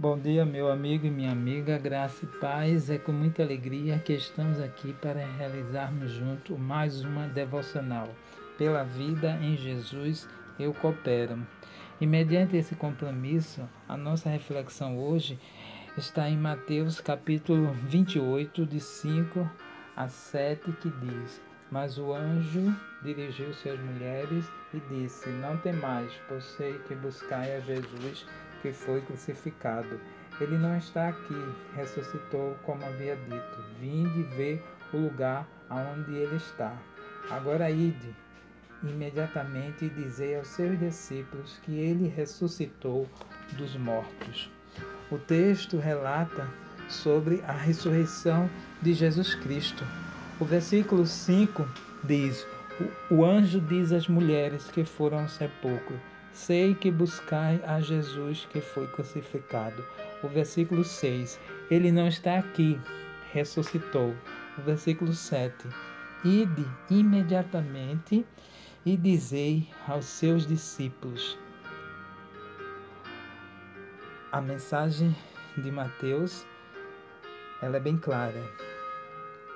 Bom dia, meu amigo e minha amiga, graça e paz. É com muita alegria que estamos aqui para realizarmos junto mais uma devocional. Pela vida em Jesus eu coopero. E mediante esse compromisso, a nossa reflexão hoje está em Mateus capítulo 28, de 5 a 7, que diz: Mas o anjo dirigiu-se às mulheres e disse: Não temais, pois sei que buscai a Jesus que foi crucificado. Ele não está aqui, ressuscitou, como havia dito. Vinde ver o lugar aonde ele está. Agora ide imediatamente e dizei aos seus discípulos que ele ressuscitou dos mortos. O texto relata sobre a ressurreição de Jesus Cristo. O versículo 5 diz: O anjo diz às mulheres que foram ao sepulcro: Sei que buscai a Jesus que foi crucificado. O versículo 6. Ele não está aqui, ressuscitou. O versículo 7. Ide imediatamente e dizei aos seus discípulos. A mensagem de Mateus ela é bem clara.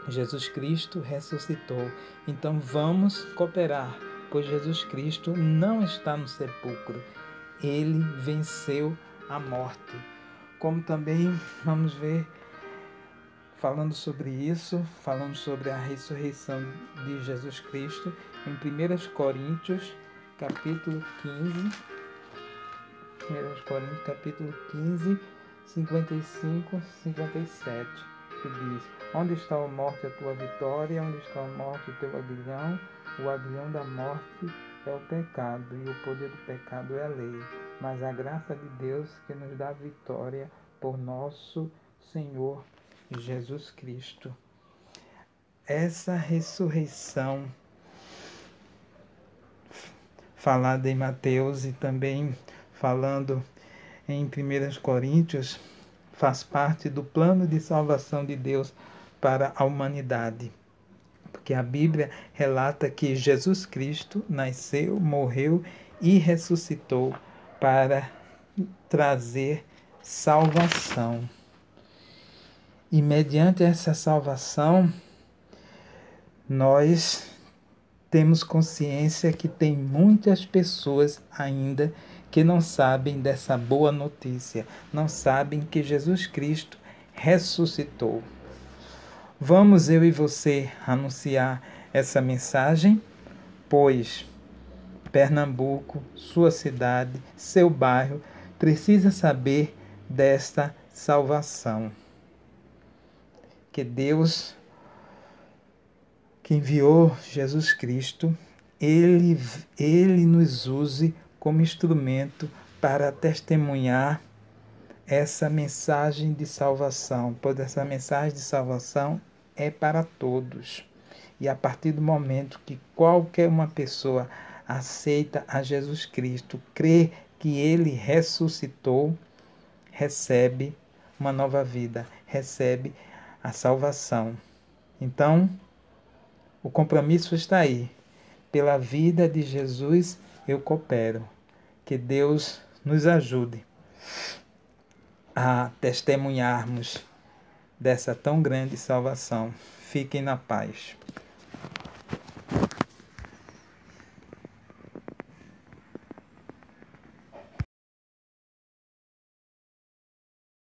Jesus Cristo ressuscitou. Então vamos cooperar pois Jesus Cristo não está no sepulcro. Ele venceu a morte. Como também vamos ver falando sobre isso, falando sobre a ressurreição de Jesus Cristo em 1 Coríntios, capítulo 15. 1 Coríntios, capítulo 15, 55, 57, diz: Onde está a morte, a tua vitória? Onde está a morte, o teu aguilhão? O aguilhão da morte é o pecado e o poder do pecado é a lei, mas a graça de Deus que nos dá vitória por nosso Senhor Jesus Cristo. Essa ressurreição falada em Mateus e também falando em 1 Coríntios faz parte do plano de salvação de Deus para a humanidade porque a Bíblia relata que Jesus Cristo nasceu, morreu e ressuscitou para trazer salvação. E mediante essa salvação, nós temos consciência que tem muitas pessoas ainda que não sabem dessa boa notícia, não sabem que Jesus Cristo ressuscitou. Vamos eu e você anunciar essa mensagem, pois Pernambuco, sua cidade, seu bairro precisa saber desta salvação. Que Deus que enviou Jesus Cristo, ele ele nos use como instrumento para testemunhar essa mensagem de salvação, pois essa mensagem de salvação é para todos. E a partir do momento que qualquer uma pessoa aceita a Jesus Cristo, crê que ele ressuscitou, recebe uma nova vida, recebe a salvação. Então, o compromisso está aí. Pela vida de Jesus eu coopero. Que Deus nos ajude a testemunharmos dessa tão grande salvação. Fiquem na paz.